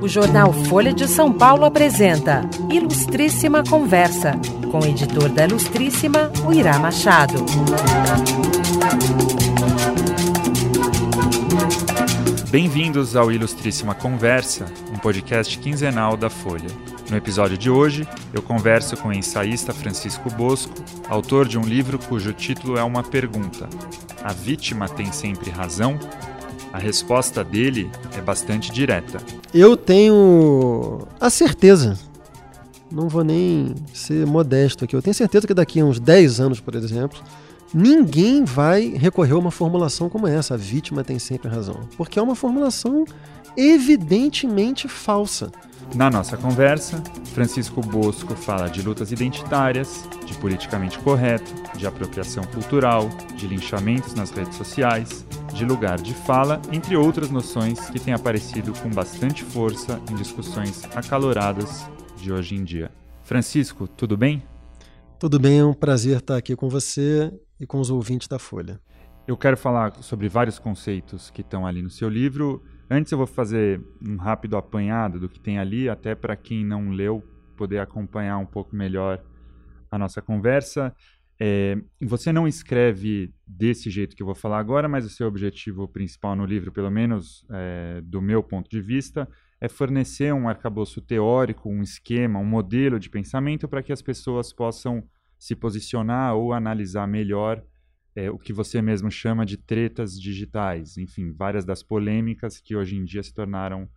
O jornal Folha de São Paulo apresenta Ilustríssima Conversa, com o editor da Ilustríssima, o Irá Machado. Bem-vindos ao Ilustríssima Conversa, um podcast quinzenal da Folha. No episódio de hoje, eu converso com o ensaísta Francisco Bosco, autor de um livro cujo título é uma pergunta: A vítima tem sempre razão? A resposta dele é bastante direta. Eu tenho a certeza, não vou nem ser modesto aqui, eu tenho certeza que daqui a uns 10 anos, por exemplo, ninguém vai recorrer a uma formulação como essa. A vítima tem sempre razão. Porque é uma formulação evidentemente falsa. Na nossa conversa, Francisco Bosco fala de lutas identitárias, de politicamente correto, de apropriação cultural, de linchamentos nas redes sociais, de lugar de fala, entre outras noções que têm aparecido com bastante força em discussões acaloradas de hoje em dia. Francisco, tudo bem? Tudo bem, é um prazer estar aqui com você e com os ouvintes da Folha. Eu quero falar sobre vários conceitos que estão ali no seu livro Antes eu vou fazer um rápido apanhado do que tem ali, até para quem não leu poder acompanhar um pouco melhor a nossa conversa. É, você não escreve desse jeito que eu vou falar agora, mas o seu objetivo principal no livro, pelo menos é, do meu ponto de vista, é fornecer um arcabouço teórico, um esquema, um modelo de pensamento para que as pessoas possam se posicionar ou analisar melhor é, o que você mesmo chama de tretas digitais, enfim, várias das polêmicas que hoje em dia se tornaram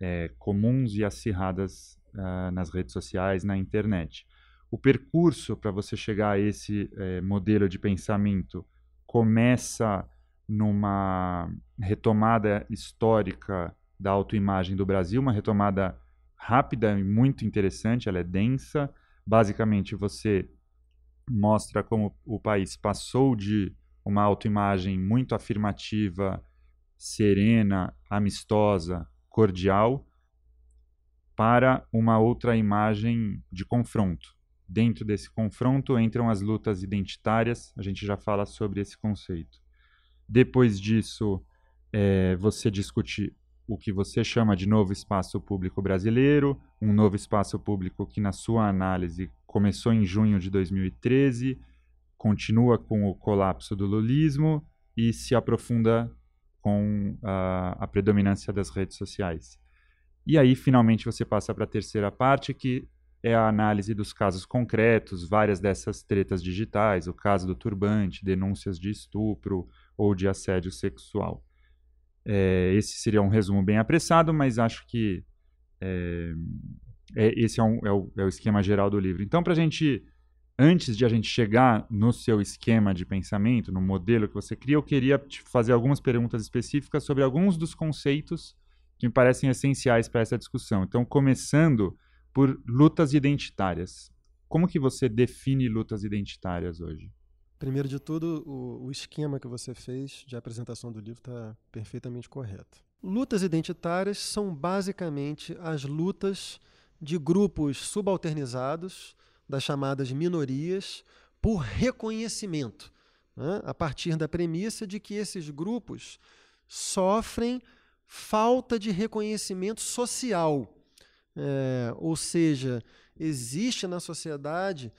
é, comuns e acirradas uh, nas redes sociais, na internet. O percurso para você chegar a esse é, modelo de pensamento começa numa retomada histórica da autoimagem do Brasil, uma retomada rápida e muito interessante, ela é densa. Basicamente, você mostra como o país passou de uma autoimagem muito afirmativa, serena, amistosa, cordial, para uma outra imagem de confronto. Dentro desse confronto entram as lutas identitárias, a gente já fala sobre esse conceito. Depois disso, é, você discute o que você chama de novo espaço público brasileiro, um novo espaço público que, na sua análise, começou em junho de 2013, continua com o colapso do lulismo e se aprofunda com a, a predominância das redes sociais. E aí, finalmente, você passa para a terceira parte, que é a análise dos casos concretos, várias dessas tretas digitais, o caso do turbante, denúncias de estupro ou de assédio sexual. É, esse seria um resumo bem apressado, mas acho que é, é, esse é, um, é, o, é, o, esquema geral do livro. Então, para a gente, antes de a gente chegar no seu esquema de pensamento, no modelo que você cria, eu queria te fazer algumas perguntas específicas sobre alguns dos conceitos que me parecem essenciais para essa discussão. Então, começando por lutas identitárias. Como que você define lutas identitárias hoje? Primeiro de tudo, o, o esquema que você fez de apresentação do livro está perfeitamente correto. Lutas identitárias são basicamente as lutas de grupos subalternizados, das chamadas minorias, por reconhecimento, né? a partir da premissa de que esses grupos sofrem falta de reconhecimento social. É, ou seja, existe na sociedade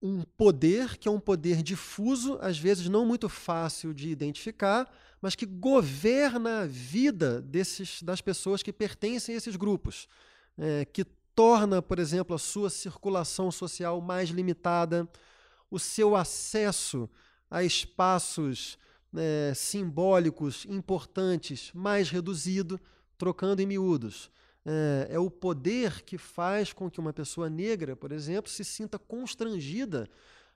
um poder que é um poder difuso, às vezes não muito fácil de identificar, mas que governa a vida desses, das pessoas que pertencem a esses grupos, é, que torna, por exemplo, a sua circulação social mais limitada, o seu acesso a espaços é, simbólicos importantes mais reduzido, trocando em miúdos é, é o poder que faz com que uma pessoa negra, por exemplo, se sinta constrangida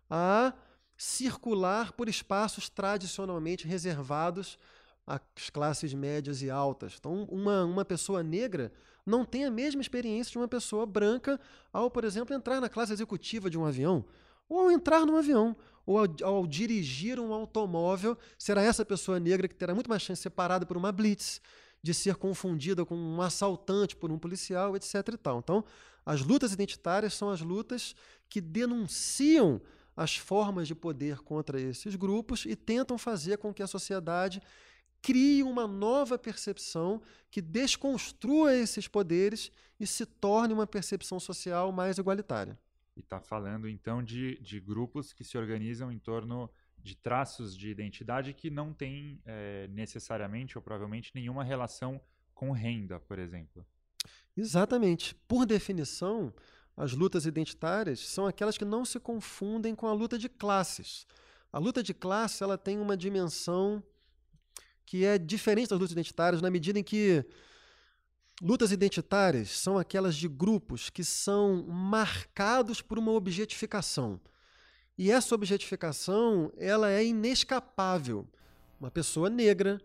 a circular por espaços tradicionalmente reservados às classes médias e altas. Então, uma, uma pessoa negra não tem a mesma experiência de uma pessoa branca ao, por exemplo, entrar na classe executiva de um avião, ou ao entrar num avião, ou ao, ao dirigir um automóvel. Será essa pessoa negra que terá muito mais chance de ser parada por uma blitz, de ser confundida com um assaltante por um policial, etc. E tal. Então, as lutas identitárias são as lutas que denunciam as formas de poder contra esses grupos e tentam fazer com que a sociedade crie uma nova percepção que desconstrua esses poderes e se torne uma percepção social mais igualitária. E está falando então de, de grupos que se organizam em torno de traços de identidade que não têm é, necessariamente ou provavelmente nenhuma relação com renda, por exemplo. Exatamente. Por definição, as lutas identitárias são aquelas que não se confundem com a luta de classes. A luta de classe ela tem uma dimensão que é diferente das lutas identitárias na medida em que lutas identitárias são aquelas de grupos que são marcados por uma objetificação. E essa objetificação, ela é inescapável. Uma pessoa negra,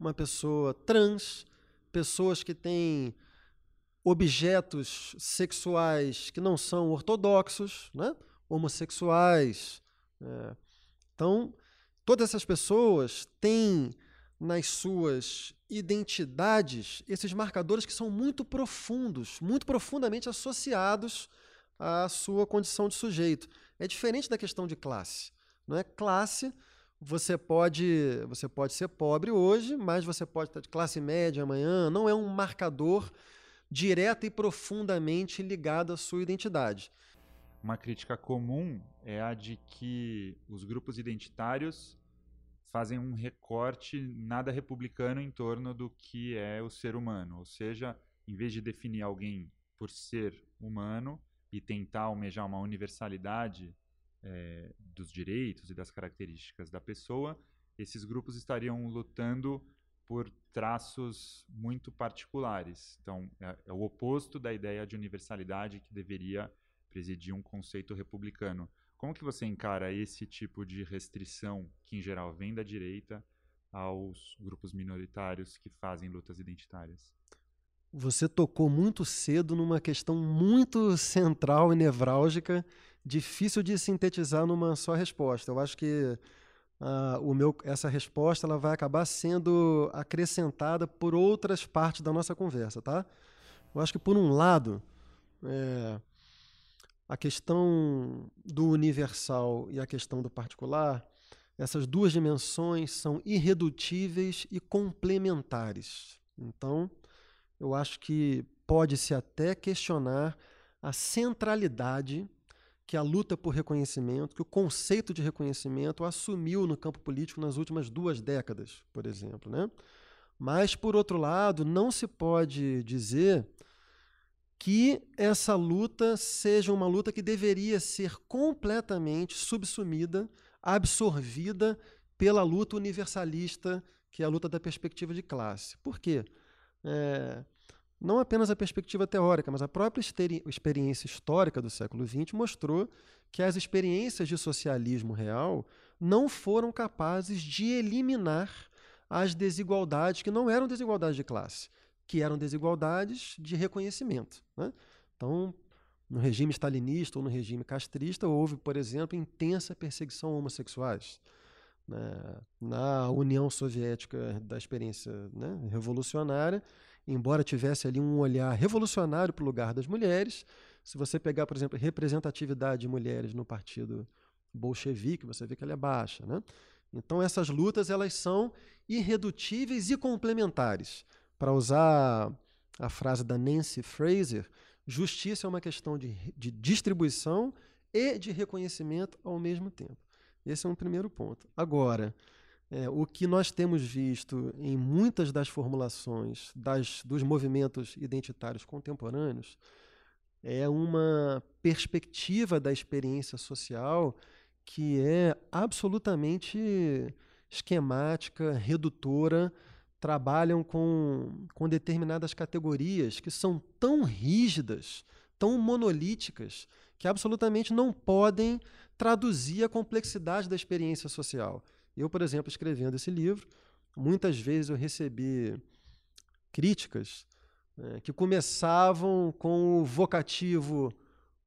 uma pessoa trans, pessoas que têm objetos sexuais que não são ortodoxos, né? homossexuais. É. Então, todas essas pessoas têm nas suas identidades esses marcadores que são muito profundos, muito profundamente associados à sua condição de sujeito. É diferente da questão de classe. Não é classe, você pode, você pode ser pobre hoje, mas você pode estar de classe média amanhã, não é um marcador direto e profundamente ligado à sua identidade. Uma crítica comum é a de que os grupos identitários fazem um recorte nada republicano em torno do que é o ser humano. Ou seja, em vez de definir alguém por ser humano e tentar almejar uma universalidade é, dos direitos e das características da pessoa, esses grupos estariam lutando por traços muito particulares. Então, é, é o oposto da ideia de universalidade que deveria presidir um conceito republicano. Como que você encara esse tipo de restrição que, em geral, vem da direita aos grupos minoritários que fazem lutas identitárias? Você tocou muito cedo numa questão muito central e nevrálgica, difícil de sintetizar numa só resposta. Eu acho que uh, o meu, essa resposta ela vai acabar sendo acrescentada por outras partes da nossa conversa, tá? Eu acho que, por um lado, é, a questão do universal e a questão do particular, essas duas dimensões são irredutíveis e complementares. Então, eu acho que pode-se até questionar a centralidade que a luta por reconhecimento, que o conceito de reconhecimento assumiu no campo político nas últimas duas décadas, por exemplo. Né? Mas, por outro lado, não se pode dizer que essa luta seja uma luta que deveria ser completamente subsumida, absorvida pela luta universalista, que é a luta da perspectiva de classe. Por quê? É, não apenas a perspectiva teórica, mas a própria experiência histórica do século XX mostrou que as experiências de socialismo real não foram capazes de eliminar as desigualdades que não eram desigualdades de classe, que eram desigualdades de reconhecimento. Né? Então, no regime stalinista ou no regime castrista, houve, por exemplo, intensa perseguição a homossexuais. Né? Na União Soviética da experiência né, revolucionária, embora tivesse ali um olhar revolucionário para o lugar das mulheres, se você pegar, por exemplo, representatividade de mulheres no partido bolchevique, você vê que ela é baixa. Né? Então, essas lutas elas são irredutíveis e complementares. Para usar a frase da Nancy Fraser, justiça é uma questão de, de distribuição e de reconhecimento ao mesmo tempo. Esse é um primeiro ponto. Agora, é, o que nós temos visto em muitas das formulações das, dos movimentos identitários contemporâneos é uma perspectiva da experiência social que é absolutamente esquemática, redutora trabalham com, com determinadas categorias que são tão rígidas, tão monolíticas, que absolutamente não podem traduzir a complexidade da experiência social. Eu, por exemplo, escrevendo esse livro, muitas vezes eu recebi críticas né, que começavam com o vocativo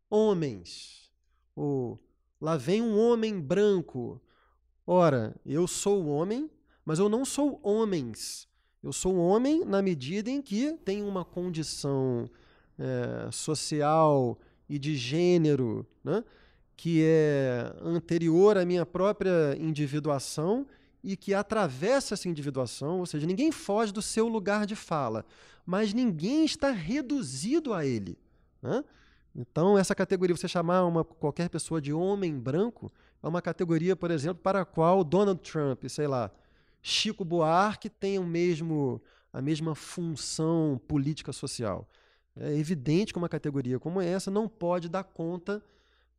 homens, ou lá vem um homem branco. Ora, eu sou homem, mas eu não sou homens. Eu sou homem na medida em que tenho uma condição é, social e de gênero né, que é anterior à minha própria individuação e que atravessa essa individuação, ou seja, ninguém foge do seu lugar de fala, mas ninguém está reduzido a ele. Né? Então, essa categoria, você chamar uma, qualquer pessoa de homem branco, é uma categoria, por exemplo, para a qual Donald Trump, sei lá, Chico Buarque o mesmo, a mesma função política social. É evidente que uma categoria como essa não pode dar conta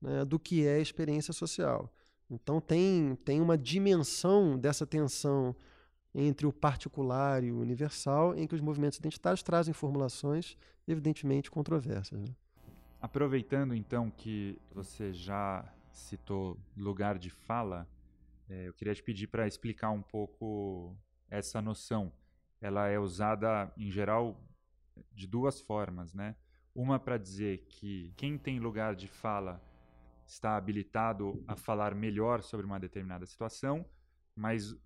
né, do que é experiência social. Então tem, tem uma dimensão dessa tensão entre o particular e o universal, em que os movimentos identitários trazem formulações evidentemente controversas. Né? Aproveitando então que você já citou lugar de fala, é, eu queria te pedir para explicar um pouco essa noção. Ela é usada em geral de duas formas, né? Uma para dizer que quem tem lugar de fala está habilitado a falar melhor sobre uma determinada situação, mas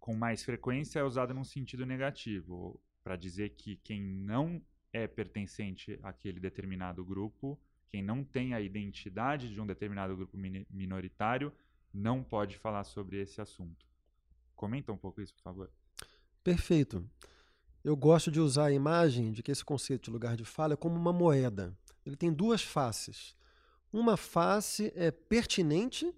com mais frequência é usada num sentido negativo, para dizer que quem não é pertencente àquele determinado grupo, quem não tem a identidade de um determinado grupo minoritário, não pode falar sobre esse assunto. Comenta um pouco isso, por favor. Perfeito. Eu gosto de usar a imagem de que esse conceito de lugar de fala é como uma moeda. Ele tem duas faces. Uma face é pertinente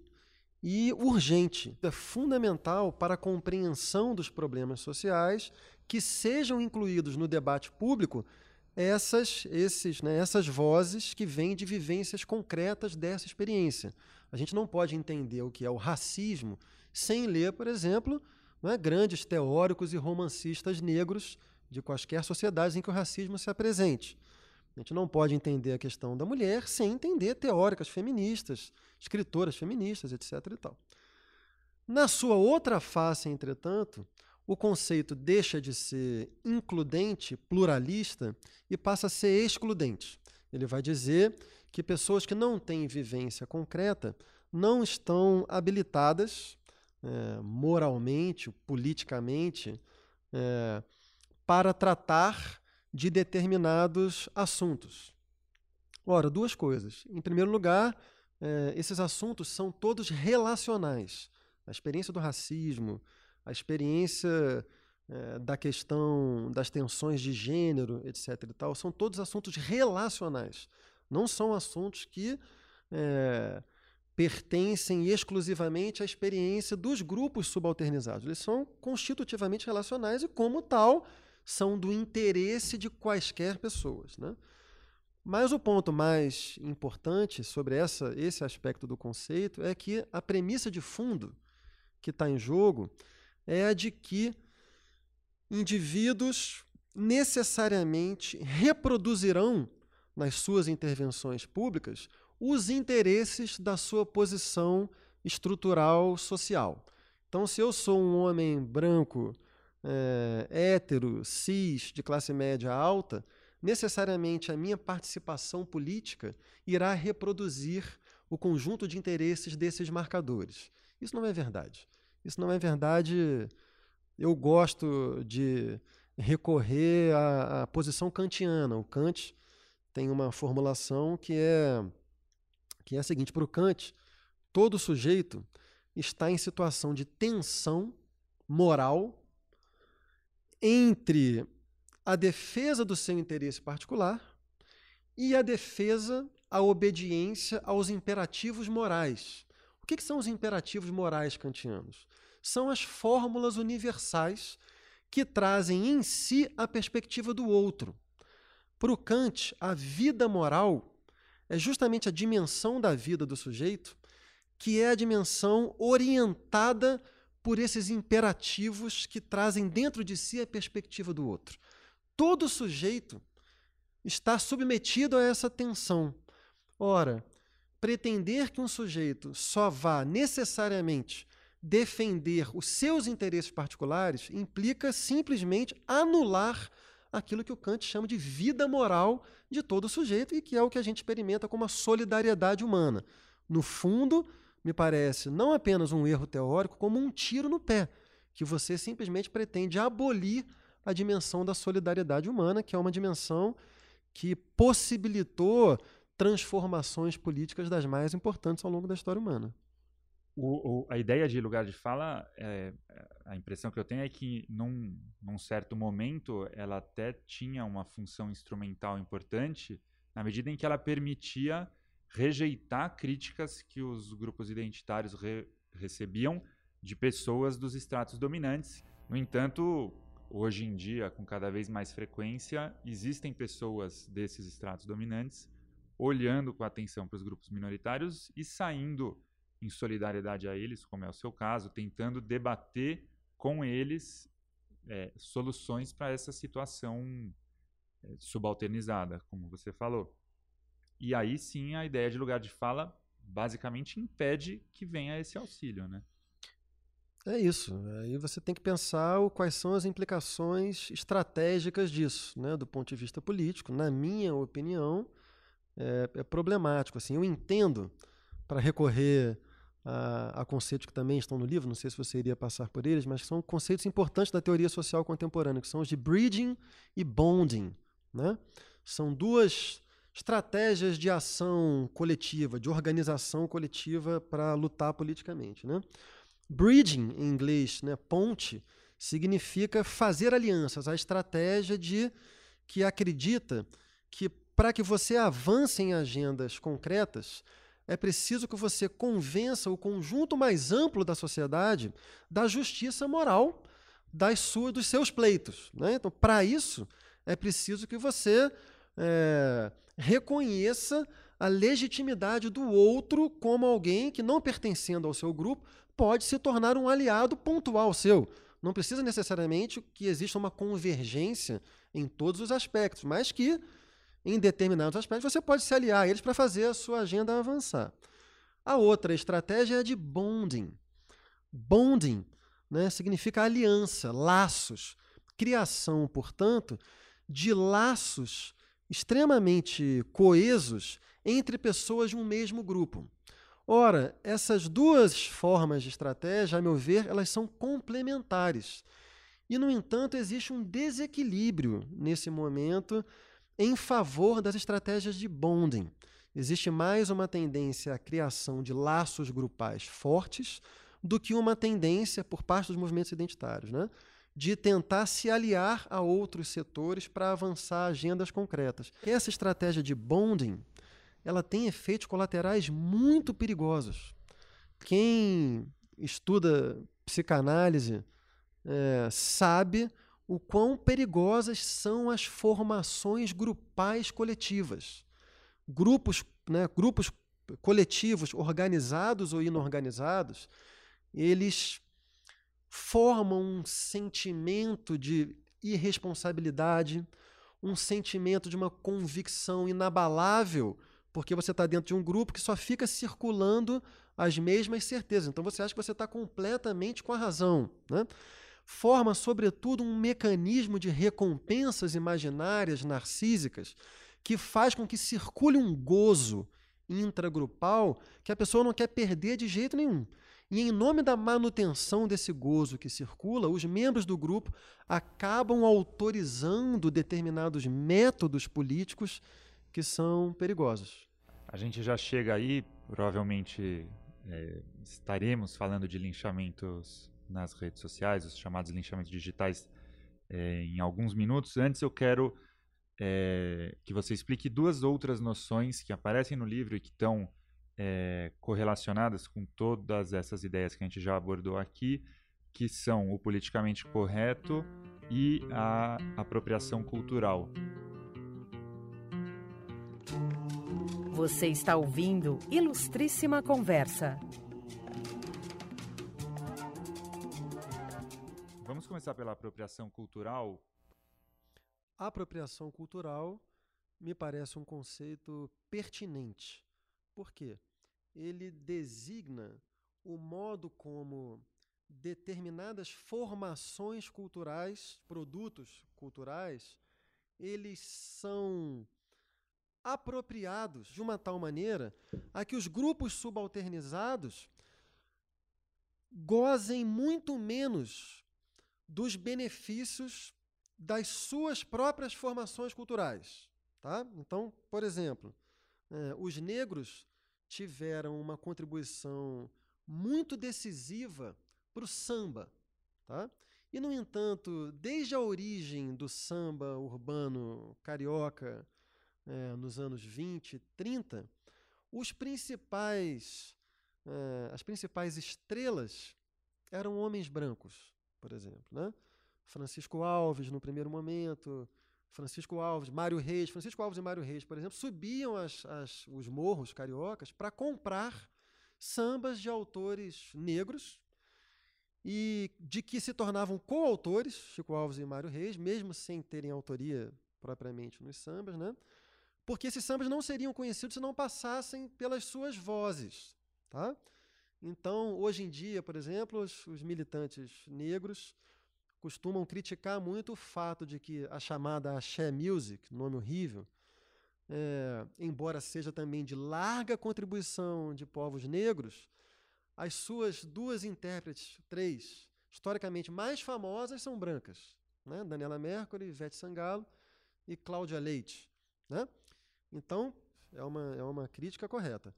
e urgente. É fundamental para a compreensão dos problemas sociais que sejam incluídos no debate público essas, esses, né, essas vozes que vêm de vivências concretas dessa experiência. A gente não pode entender o que é o racismo sem ler, por exemplo, né, grandes teóricos e romancistas negros de quaisquer sociedades em que o racismo se apresente. A gente não pode entender a questão da mulher sem entender teóricas feministas, escritoras feministas, etc. E tal. Na sua outra face, entretanto, o conceito deixa de ser includente, pluralista, e passa a ser excludente. Ele vai dizer que pessoas que não têm vivência concreta não estão habilitadas é, moralmente, politicamente, é, para tratar de determinados assuntos. Ora, duas coisas. Em primeiro lugar, é, esses assuntos são todos relacionais. A experiência do racismo, a experiência é, da questão das tensões de gênero, etc. E tal, são todos assuntos relacionais. Não são assuntos que é, pertencem exclusivamente à experiência dos grupos subalternizados. Eles são constitutivamente relacionais e, como tal, são do interesse de quaisquer pessoas. Né? Mas o ponto mais importante sobre essa, esse aspecto do conceito é que a premissa de fundo que está em jogo é a de que indivíduos necessariamente reproduzirão nas suas intervenções públicas os interesses da sua posição estrutural social. Então, se eu sou um homem branco é, hétero, cis, de classe média alta, necessariamente a minha participação política irá reproduzir o conjunto de interesses desses marcadores. Isso não é verdade. Isso não é verdade. Eu gosto de recorrer à, à posição kantiana. O Kant tem uma formulação que é, que é a seguinte: para o Kant, todo sujeito está em situação de tensão moral entre a defesa do seu interesse particular e a defesa, a obediência aos imperativos morais. O que, são os imperativos morais kantianos? São as fórmulas universais que trazem em si a perspectiva do outro. Para o Kant, a vida moral é justamente a dimensão da vida do sujeito que é a dimensão orientada por esses imperativos que trazem dentro de si a perspectiva do outro. Todo sujeito está submetido a essa tensão. Ora, pretender que um sujeito só vá necessariamente defender os seus interesses particulares implica simplesmente anular aquilo que o Kant chama de vida moral de todo sujeito e que é o que a gente experimenta como a solidariedade humana. No fundo, me parece não apenas um erro teórico, como um tiro no pé, que você simplesmente pretende abolir a dimensão da solidariedade humana, que é uma dimensão que possibilitou transformações políticas das mais importantes ao longo da história humana. O, o, a ideia de lugar de fala, é, a impressão que eu tenho é que num, num certo momento ela até tinha uma função instrumental importante, na medida em que ela permitia rejeitar críticas que os grupos identitários re, recebiam de pessoas dos estratos dominantes. No entanto, hoje em dia, com cada vez mais frequência, existem pessoas desses estratos dominantes olhando com atenção para os grupos minoritários e saindo em solidariedade a eles, como é o seu caso, tentando debater com eles é, soluções para essa situação é, subalternizada, como você falou. E aí sim a ideia de lugar de fala basicamente impede que venha esse auxílio, né? É isso. Aí você tem que pensar quais são as implicações estratégicas disso, né? Do ponto de vista político, na minha opinião, é, é problemático. Assim, eu entendo para recorrer a, a, conceitos que também estão no livro, não sei se você iria passar por eles, mas são conceitos importantes da teoria social contemporânea, que são os de bridging e bonding. Né? São duas estratégias de ação coletiva, de organização coletiva para lutar politicamente. Né? Bridging, em inglês, né, ponte, significa fazer alianças, a estratégia de que acredita que para que você avance em agendas concretas, é preciso que você convença o conjunto mais amplo da sociedade da justiça moral das suas, dos seus pleitos. Né? Então, para isso, é preciso que você é, reconheça a legitimidade do outro como alguém que, não pertencendo ao seu grupo, pode se tornar um aliado pontual seu. Não precisa necessariamente que exista uma convergência em todos os aspectos, mas que, em determinados aspectos, você pode se aliar a eles para fazer a sua agenda avançar. A outra estratégia é de bonding. Bonding né, significa aliança, laços, criação, portanto, de laços extremamente coesos entre pessoas de um mesmo grupo. Ora, essas duas formas de estratégia, a meu ver, elas são complementares. E, no entanto, existe um desequilíbrio nesse momento em favor das estratégias de bonding. Existe mais uma tendência à criação de laços grupais fortes do que uma tendência por parte dos movimentos identitários, né? de tentar se aliar a outros setores para avançar agendas concretas. Essa estratégia de bonding ela tem efeitos colaterais muito perigosos. Quem estuda psicanálise é, sabe o quão perigosas são as formações grupais coletivas. Grupos, né, grupos coletivos, organizados ou inorganizados, eles formam um sentimento de irresponsabilidade, um sentimento de uma convicção inabalável porque você está dentro de um grupo que só fica circulando as mesmas certezas. Então você acha que você está completamente com a razão. Né? Forma, sobretudo, um mecanismo de recompensas imaginárias, narcísicas, que faz com que circule um gozo intragrupal que a pessoa não quer perder de jeito nenhum. E em nome da manutenção desse gozo que circula, os membros do grupo acabam autorizando determinados métodos políticos que são perigosos. A gente já chega aí, provavelmente é, estaremos falando de linchamentos nas redes sociais, os chamados linchamentos digitais, é, em alguns minutos. Antes, eu quero é, que você explique duas outras noções que aparecem no livro e que estão é, correlacionadas com todas essas ideias que a gente já abordou aqui, que são o politicamente correto e a apropriação cultural. Você está ouvindo Ilustríssima Conversa. Começar pela apropriação cultural. Apropriação cultural me parece um conceito pertinente. Por quê? Ele designa o modo como determinadas formações culturais, produtos culturais, eles são apropriados de uma tal maneira a que os grupos subalternizados gozem muito menos dos benefícios das suas próprias formações culturais. Tá? Então, por exemplo, é, os negros tiveram uma contribuição muito decisiva para o samba. Tá? E, no entanto, desde a origem do samba urbano carioca, é, nos anos 20, 30, os principais, é, as principais estrelas eram homens brancos, por exemplo. Né? Francisco Alves, no primeiro momento, Francisco Alves, Mário Reis, Francisco Alves e Mário Reis, por exemplo, subiam as, as, os morros cariocas para comprar sambas de autores negros e de que se tornavam coautores, Chico Alves e Mário Reis, mesmo sem terem autoria propriamente nos sambas, né? porque esses sambas não seriam conhecidos se não passassem pelas suas vozes. Tá? Então, hoje em dia, por exemplo, os, os militantes negros costumam criticar muito o fato de que a chamada axé music, nome horrível, é, embora seja também de larga contribuição de povos negros, as suas duas intérpretes, três, historicamente mais famosas são brancas. Né? Daniela Mercury, Ivete Sangalo e Cláudia Leite. Né? Então, é uma, é uma crítica correta.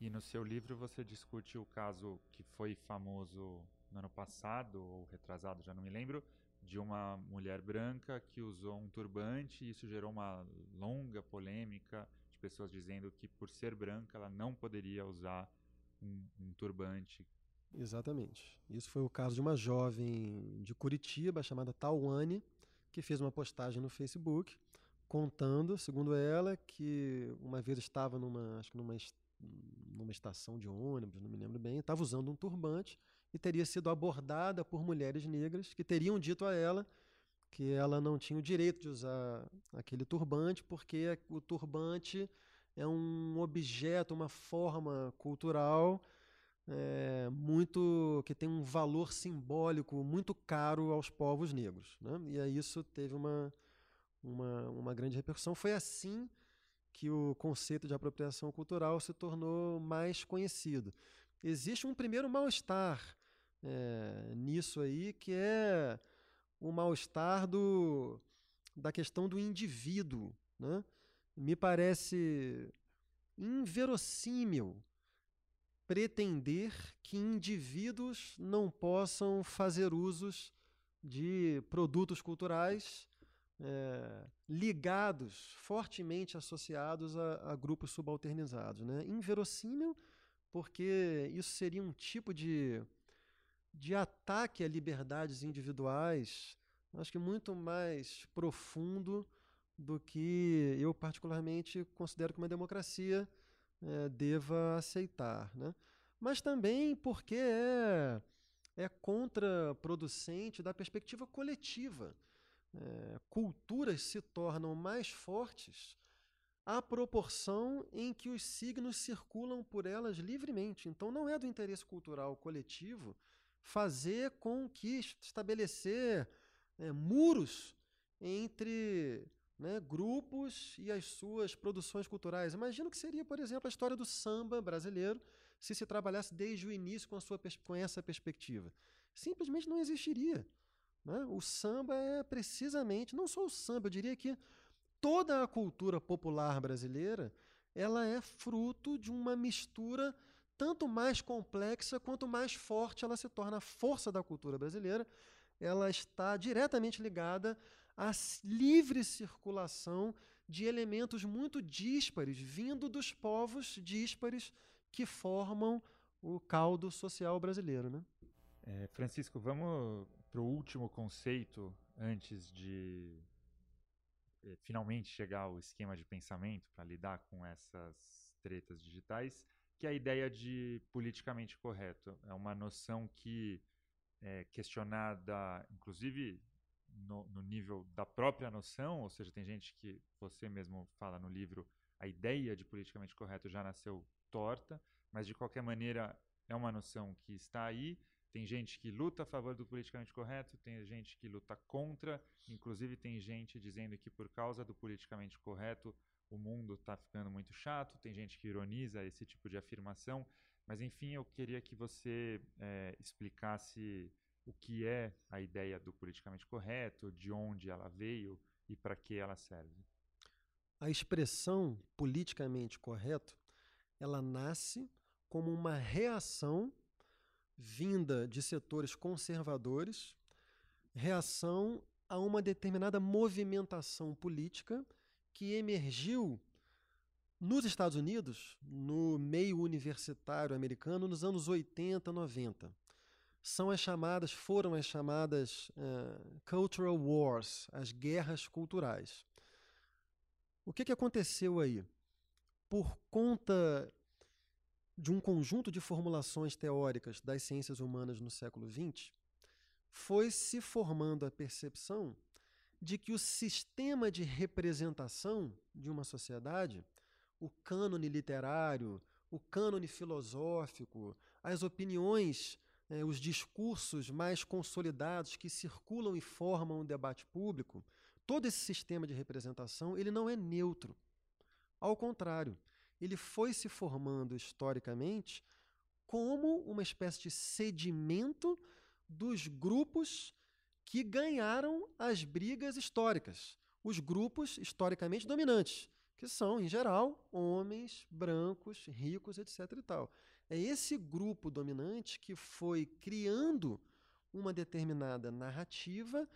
E no seu livro você discute o caso que foi famoso no ano passado, ou retrasado, já não me lembro, de uma mulher branca que usou um turbante e isso gerou uma longa polêmica de pessoas dizendo que por ser branca ela não poderia usar um, um turbante. Exatamente. Isso foi o caso de uma jovem de Curitiba chamada Tawane, que fez uma postagem no Facebook contando, segundo ela, que uma vez estava numa, acho que numa numa estação de ônibus, não me lembro bem, estava usando um turbante e teria sido abordada por mulheres negras que teriam dito a ela que ela não tinha o direito de usar aquele turbante porque o turbante é um objeto, uma forma cultural é, muito que tem um valor simbólico muito caro aos povos negros, né? E aí isso teve uma, uma, uma grande repercussão. Foi assim que o conceito de apropriação cultural se tornou mais conhecido. Existe um primeiro mal-estar é, nisso aí, que é o mal-estar do, da questão do indivíduo. Né? Me parece inverossímil pretender que indivíduos não possam fazer usos de produtos culturais é, ligados, fortemente associados a, a, grupos subalternizados. Né? Inverossímil, porque isso seria um tipo de, de ataque a liberdades individuais, acho que muito mais profundo do que eu, particularmente, considero que uma democracia é, deva aceitar. Né? Mas também porque é, é contraproducente da perspectiva coletiva é, culturas se tornam mais fortes à proporção em que os signos circulam por elas livremente. Então, não é do interesse cultural coletivo fazer com que estabelecer é, muros entre né, grupos e as suas produções culturais. Imagino que seria, por exemplo, a história do samba brasileiro se se trabalhasse desde o início com, sua, com essa perspectiva. Simplesmente não existiria. Né? O samba é precisamente, não só o samba, eu diria que toda a cultura popular brasileira ela é fruto de uma mistura tanto mais complexa quanto mais forte ela se torna. A força da cultura brasileira ela está diretamente ligada à livre circulação de elementos muito díspares, vindo dos povos díspares que formam o caldo social brasileiro. Né? É, Francisco, vamos para o último conceito antes de é, finalmente chegar ao esquema de pensamento para lidar com essas tretas digitais, que é a ideia de politicamente correto. É uma noção que é questionada, inclusive no, no nível da própria noção, ou seja, tem gente que você mesmo fala no livro, a ideia de politicamente correto já nasceu torta, mas de qualquer maneira é uma noção que está aí tem gente que luta a favor do politicamente correto, tem gente que luta contra, inclusive tem gente dizendo que por causa do politicamente correto o mundo está ficando muito chato, tem gente que ironiza esse tipo de afirmação, mas enfim, eu queria que você é, explicasse o que é a ideia do politicamente correto, de onde ela veio e para que ela serve. A expressão politicamente correto, ela nasce como uma reação vinda de setores conservadores, reação a uma determinada movimentação política que emergiu nos Estados Unidos, no meio universitário americano, nos anos 80, 90. São as chamadas, foram as chamadas uh, cultural wars, as guerras culturais. O que, que aconteceu aí? Por conta de um conjunto de formulações teóricas das ciências humanas no século XX, foi se formando a percepção de que o sistema de representação de uma sociedade, o cânone literário, o cânone filosófico, as opiniões, eh, os discursos mais consolidados que circulam e formam o debate público, todo esse sistema de representação ele não é neutro. Ao contrário, ele foi se formando historicamente como uma espécie de sedimento dos grupos que ganharam as brigas históricas, os grupos historicamente dominantes, que são, em geral, homens brancos, ricos, etc. E tal. É esse grupo dominante que foi criando uma determinada narrativa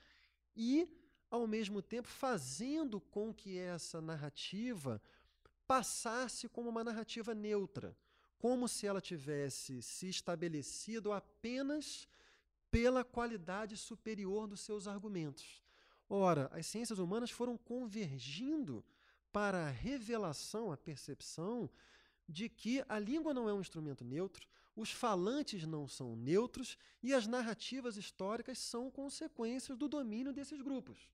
e, ao mesmo tempo, fazendo com que essa narrativa passasse como uma narrativa neutra, como se ela tivesse se estabelecido apenas pela qualidade superior dos seus argumentos. Ora, as ciências humanas foram convergindo para a revelação, a percepção de que a língua não é um instrumento neutro, os falantes não são neutros e as narrativas históricas são consequências do domínio desses grupos.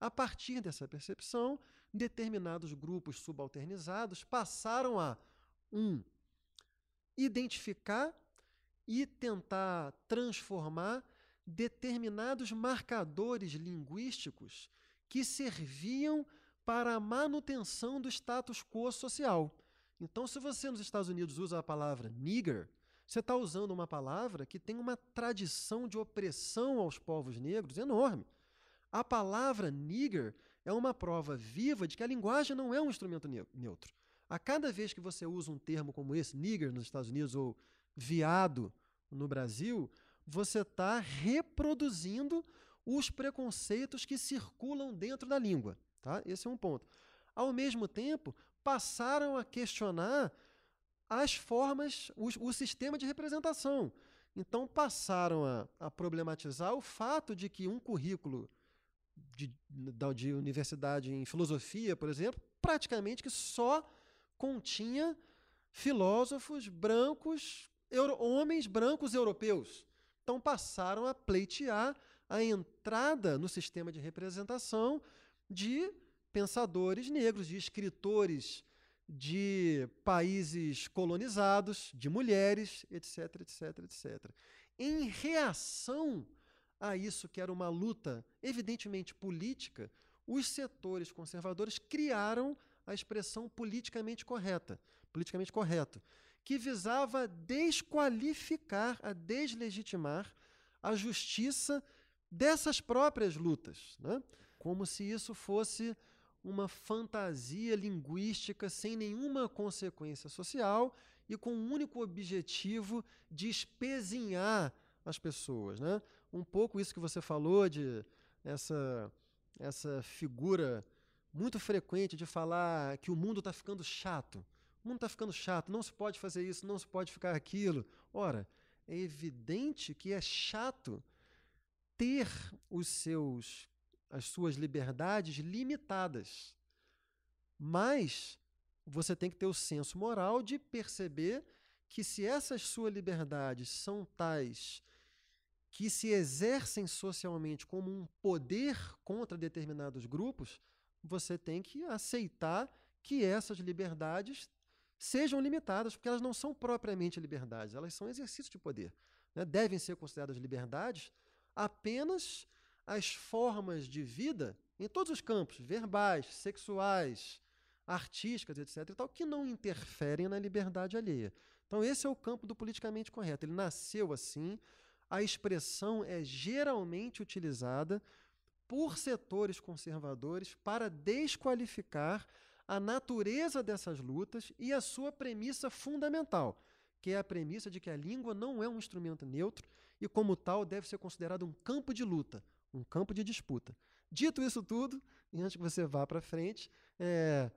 A partir dessa percepção, determinados grupos subalternizados passaram a um identificar e tentar transformar determinados marcadores linguísticos que serviam para a manutenção do status quo social. Então, se você nos Estados Unidos usa a palavra nigger, você está usando uma palavra que tem uma tradição de opressão aos povos negros enorme. A palavra nigger é uma prova viva de que a linguagem não é um instrumento neutro. A cada vez que você usa um termo como esse, nigger nos Estados Unidos ou viado no Brasil, você está reproduzindo os preconceitos que circulam dentro da língua. Tá? Esse é um ponto. Ao mesmo tempo, passaram a questionar as formas, o, o sistema de representação. Então, passaram a, a problematizar o fato de que um currículo de, de universidade em filosofia, por exemplo, praticamente que só continha filósofos brancos, euro, homens brancos europeus. Então passaram a pleitear a entrada no sistema de representação de pensadores negros, de escritores de países colonizados, de mulheres, etc, etc, etc. Em reação a isso que era uma luta evidentemente política, os setores conservadores criaram a expressão politicamente correta, politicamente correto, que visava desqualificar, a deslegitimar a justiça dessas próprias lutas, né? como se isso fosse uma fantasia linguística sem nenhuma consequência social e com o um único objetivo de espezinhar as pessoas. Né? Um pouco isso que você falou de essa, essa figura muito frequente de falar que o mundo está ficando chato. O mundo está ficando chato, não se pode fazer isso, não se pode ficar aquilo. Ora, é evidente que é chato ter os seus, as suas liberdades limitadas. Mas você tem que ter o senso moral de perceber que se essas suas liberdades são tais que se exercem socialmente como um poder contra determinados grupos, você tem que aceitar que essas liberdades sejam limitadas, porque elas não são propriamente liberdades, elas são exercícios de poder. Né? Devem ser consideradas liberdades apenas as formas de vida em todos os campos, verbais, sexuais, artísticas, etc., e tal, que não interferem na liberdade alheia. Então, esse é o campo do politicamente correto. Ele nasceu assim, a expressão é geralmente utilizada por setores conservadores para desqualificar a natureza dessas lutas e a sua premissa fundamental, que é a premissa de que a língua não é um instrumento neutro e, como tal, deve ser considerado um campo de luta, um campo de disputa. Dito isso tudo, e antes que você vá para frente, é,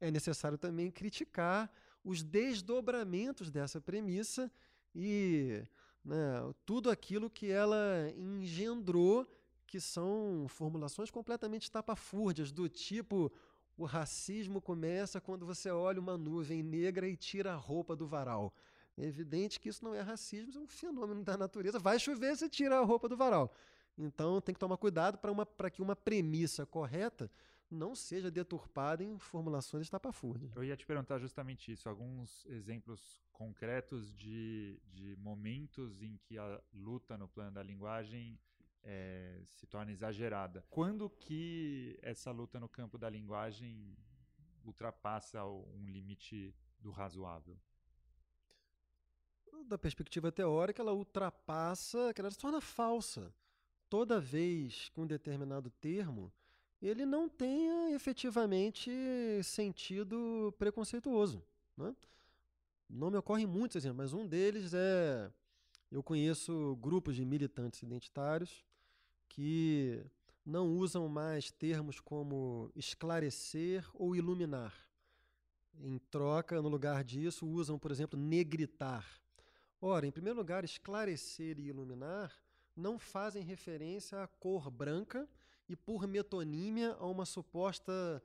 é necessário também criticar os desdobramentos dessa premissa e né, tudo aquilo que ela engendrou, que são formulações completamente estapafúrdias, do tipo o racismo começa quando você olha uma nuvem negra e tira a roupa do varal. É evidente que isso não é racismo, é um fenômeno da natureza. Vai chover, você tira a roupa do varal. Então tem que tomar cuidado para que uma premissa correta não seja deturpada em formulações estapafúrdias. Eu ia te perguntar justamente isso, alguns exemplos concretos de, de momentos em que a luta no plano da linguagem é, se torna exagerada. Quando que essa luta no campo da linguagem ultrapassa um limite do razoável? Da perspectiva teórica, ela ultrapassa, ela se torna falsa. Toda vez que um determinado termo ele não tenha efetivamente sentido preconceituoso. Né? Não me ocorrem muitos exemplos, mas um deles é. Eu conheço grupos de militantes identitários que não usam mais termos como esclarecer ou iluminar. Em troca, no lugar disso, usam, por exemplo, negritar. Ora, em primeiro lugar, esclarecer e iluminar não fazem referência à cor branca e, por metonímia, a uma suposta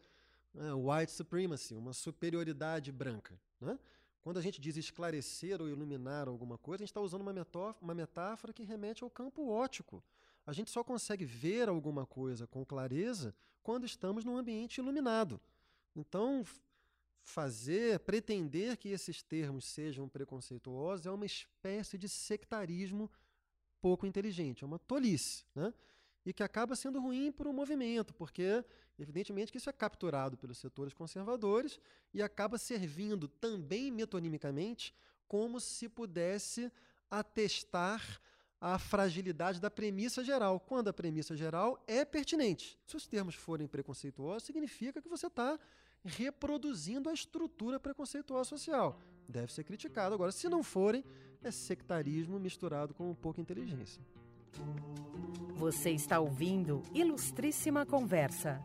uh, white supremacy, uma superioridade branca. Né? Quando a gente diz esclarecer ou iluminar alguma coisa, a gente está usando uma, uma metáfora que remete ao campo óptico. A gente só consegue ver alguma coisa com clareza quando estamos num ambiente iluminado. Então, fazer, pretender que esses termos sejam preconceituosos é uma espécie de sectarismo pouco inteligente, é uma tolice, né? E que acaba sendo ruim para o movimento, porque, evidentemente, que isso é capturado pelos setores conservadores e acaba servindo também metonimicamente como se pudesse atestar a fragilidade da premissa geral, quando a premissa geral é pertinente. Se os termos forem preconceituosos, significa que você está reproduzindo a estrutura preconceituosa social. Deve ser criticado. Agora, se não forem, é sectarismo misturado com pouca inteligência. Você está ouvindo Ilustríssima Conversa.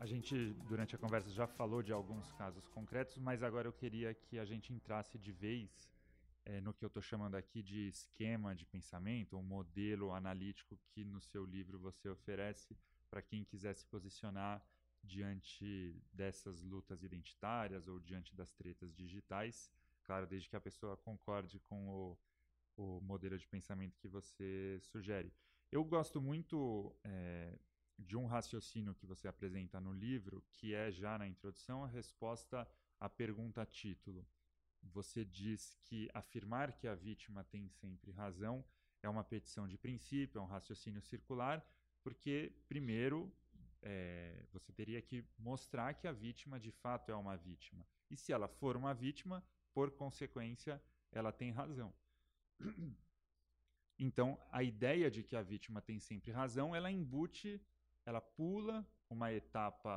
A gente, durante a conversa, já falou de alguns casos concretos, mas agora eu queria que a gente entrasse de vez é, no que eu estou chamando aqui de esquema de pensamento, um modelo analítico que no seu livro você oferece para quem quiser se posicionar diante dessas lutas identitárias ou diante das tretas digitais, claro, desde que a pessoa concorde com o, o modelo de pensamento que você sugere. Eu gosto muito é, de um raciocínio que você apresenta no livro, que é já na introdução a resposta à pergunta título você diz que afirmar que a vítima tem sempre razão é uma petição de princípio, é um raciocínio circular, porque, primeiro, é, você teria que mostrar que a vítima de fato é uma vítima. E se ela for uma vítima, por consequência, ela tem razão. Então, a ideia de que a vítima tem sempre razão, ela embute, ela pula uma etapa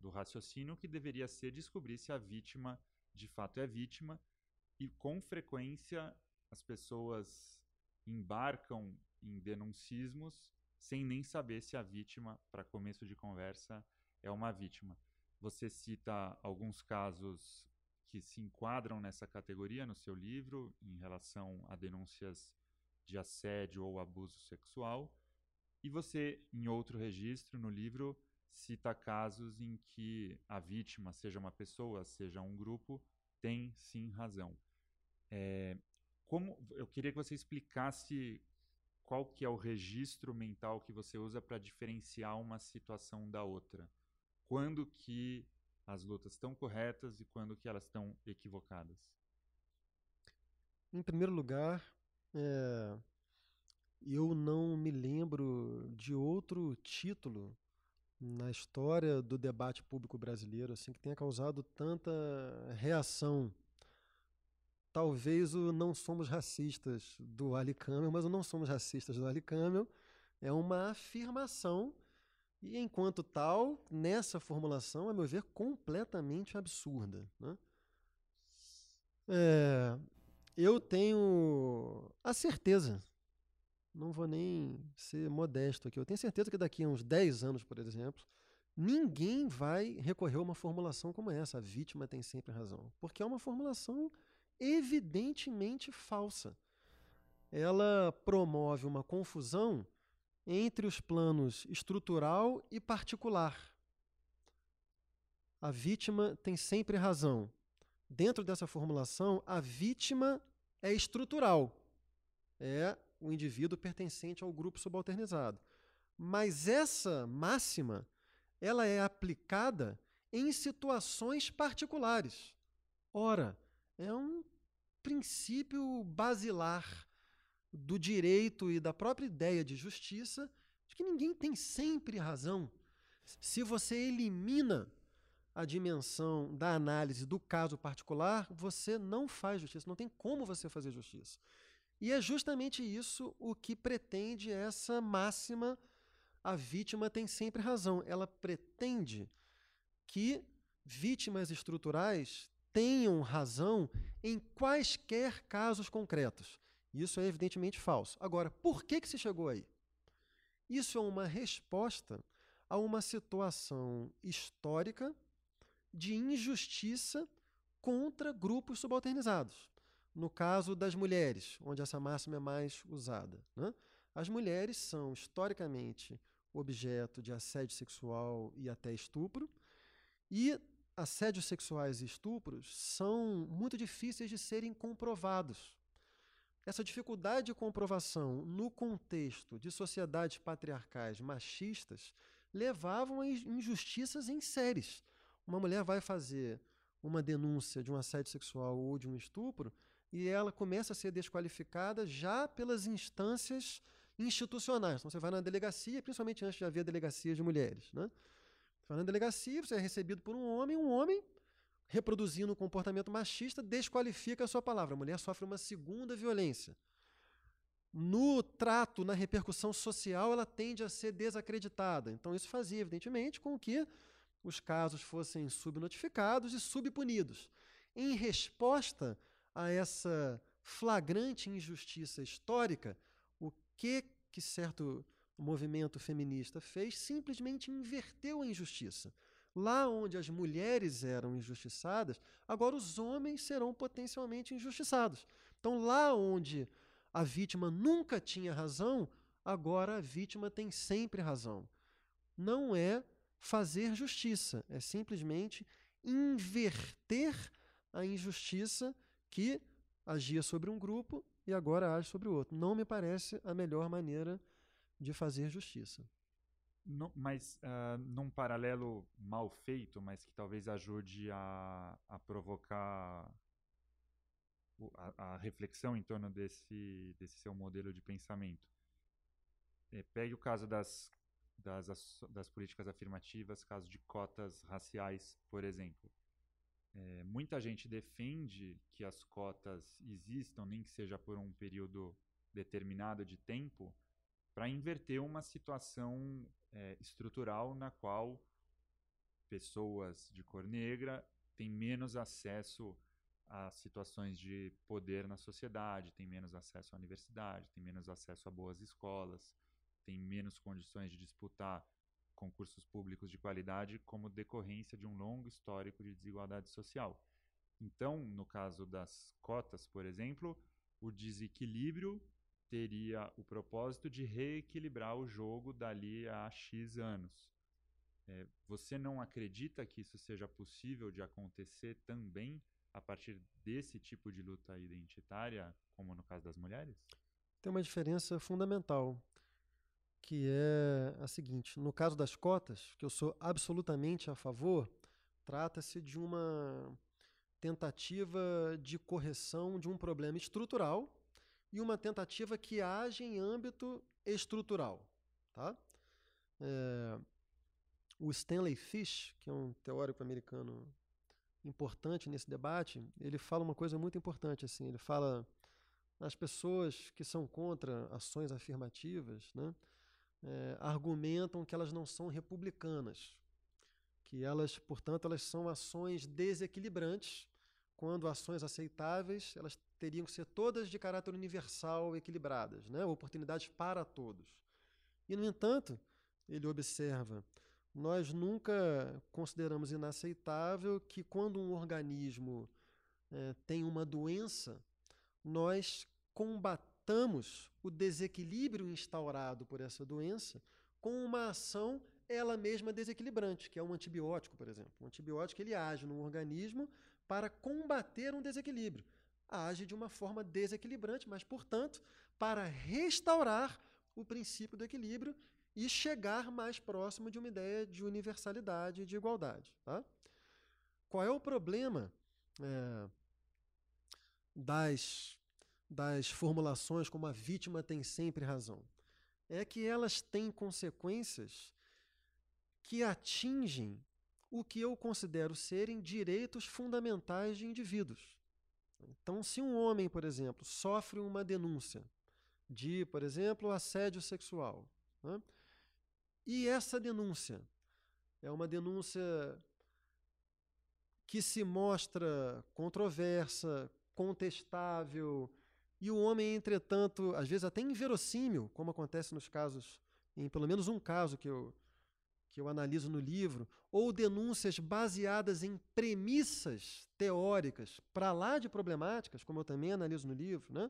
do raciocínio que deveria ser descobrir se a vítima de fato é vítima e com frequência as pessoas embarcam em denuncismos sem nem saber se a vítima, para começo de conversa, é uma vítima. Você cita alguns casos que se enquadram nessa categoria no seu livro, em relação a denúncias de assédio ou abuso sexual, e você, em outro registro no livro, cita casos em que a vítima, seja uma pessoa, seja um grupo, tem sim razão. É, como eu queria que você explicasse qual que é o registro mental que você usa para diferenciar uma situação da outra. Quando que as lutas estão corretas e quando que elas estão equivocadas? Em primeiro lugar, é, eu não me lembro de outro título na história do debate público brasileiro assim que tenha causado tanta reação. Talvez o Não Somos Racistas do Ali mas o Não Somos Racistas do Ali é uma afirmação E enquanto tal, nessa formulação, a meu ver, completamente absurda. Né? É, eu tenho a certeza, não vou nem ser modesto aqui, eu tenho certeza que daqui a uns 10 anos, por exemplo, ninguém vai recorrer a uma formulação como essa. A vítima tem sempre razão. Porque é uma formulação evidentemente falsa. Ela promove uma confusão entre os planos estrutural e particular. A vítima tem sempre razão. Dentro dessa formulação, a vítima é estrutural. É o indivíduo pertencente ao grupo subalternizado. Mas essa máxima, ela é aplicada em situações particulares. Ora, é um princípio basilar do direito e da própria ideia de justiça de que ninguém tem sempre razão. Se você elimina a dimensão da análise do caso particular, você não faz justiça, não tem como você fazer justiça. E é justamente isso o que pretende essa máxima: a vítima tem sempre razão. Ela pretende que vítimas estruturais tenham razão em quaisquer casos concretos. Isso é evidentemente falso. Agora, por que, que se chegou aí? Isso é uma resposta a uma situação histórica de injustiça contra grupos subalternizados. No caso das mulheres, onde essa máxima é mais usada. Né? As mulheres são historicamente objeto de assédio sexual e até estupro, e assédios sexuais e estupros são muito difíceis de serem comprovados. Essa dificuldade de comprovação no contexto de sociedades patriarcais machistas levavam a injustiças em séries. Uma mulher vai fazer uma denúncia de um assédio sexual ou de um estupro e ela começa a ser desqualificada já pelas instâncias institucionais. Então você vai na delegacia, principalmente antes de haver delegacia de mulheres. Né? Você vai na delegacia, você é recebido por um homem, um homem reproduzindo um comportamento machista, desqualifica a sua palavra. A mulher sofre uma segunda violência. No trato, na repercussão social, ela tende a ser desacreditada. Então, isso fazia, evidentemente, com que os casos fossem subnotificados e subpunidos. Em resposta a essa flagrante injustiça histórica, o que que certo movimento feminista fez? Simplesmente inverteu a injustiça. Lá onde as mulheres eram injustiçadas, agora os homens serão potencialmente injustiçados. Então, lá onde a vítima nunca tinha razão, agora a vítima tem sempre razão. Não é fazer justiça, é simplesmente inverter a injustiça que agia sobre um grupo e agora age sobre o outro. Não me parece a melhor maneira de fazer justiça. Mas uh, num paralelo mal feito, mas que talvez ajude a, a provocar a, a, reflexão em torno desse, desse seu modelo de pensamento. É, pegue o caso das, das, das políticas afirmativas, caso de cotas raciais, por exemplo. É, muita gente defende que as cotas existam, nem que seja por um período determinado de tempo, para inverter uma situação é, estrutural na qual pessoas de cor negra têm menos acesso a situações de poder na sociedade, têm menos acesso à universidade, têm menos acesso a boas escolas, têm menos condições de disputar concursos públicos de qualidade como decorrência de um longo histórico de desigualdade social. Então, no caso das cotas, por exemplo, o desequilíbrio teria o propósito de reequilibrar o jogo dali a X anos. É, você não acredita que isso seja possível de acontecer também a partir desse tipo de luta identitária, como no caso das mulheres? Tem uma diferença fundamental, que é a seguinte: no caso das cotas, que eu sou absolutamente a favor, trata-se de uma tentativa de correção de um problema estrutural e uma tentativa que age em âmbito estrutural. Tá? É, o Stanley Fish, que é um teórico americano importante nesse debate, ele fala uma coisa muito importante. Assim, ele fala as pessoas que são contra ações afirmativas, né, é, argumentam que elas não são republicanas, que elas, portanto, elas são ações desequilibrantes, quando ações aceitáveis, elas teriam que ser todas de caráter universal, equilibradas, né? oportunidades para todos. E, no entanto, ele observa, nós nunca consideramos inaceitável que quando um organismo é, tem uma doença, nós combatamos o desequilíbrio instaurado por essa doença com uma ação ela mesma desequilibrante, que é um antibiótico, por exemplo. Um antibiótico ele age no organismo para combater um desequilíbrio. Age de uma forma desequilibrante, mas, portanto, para restaurar o princípio do equilíbrio e chegar mais próximo de uma ideia de universalidade e de igualdade. Tá? Qual é o problema é, das, das formulações como a vítima tem sempre razão? É que elas têm consequências que atingem o que eu considero serem direitos fundamentais de indivíduos. Então, se um homem, por exemplo, sofre uma denúncia de, por exemplo, assédio sexual, né? e essa denúncia é uma denúncia que se mostra controversa, contestável, e o homem, entretanto, às vezes até inverossímil, como acontece nos casos, em pelo menos um caso que eu, que eu analiso no livro, ou denúncias baseadas em premissas teóricas para lá de problemáticas, como eu também analiso no livro, né?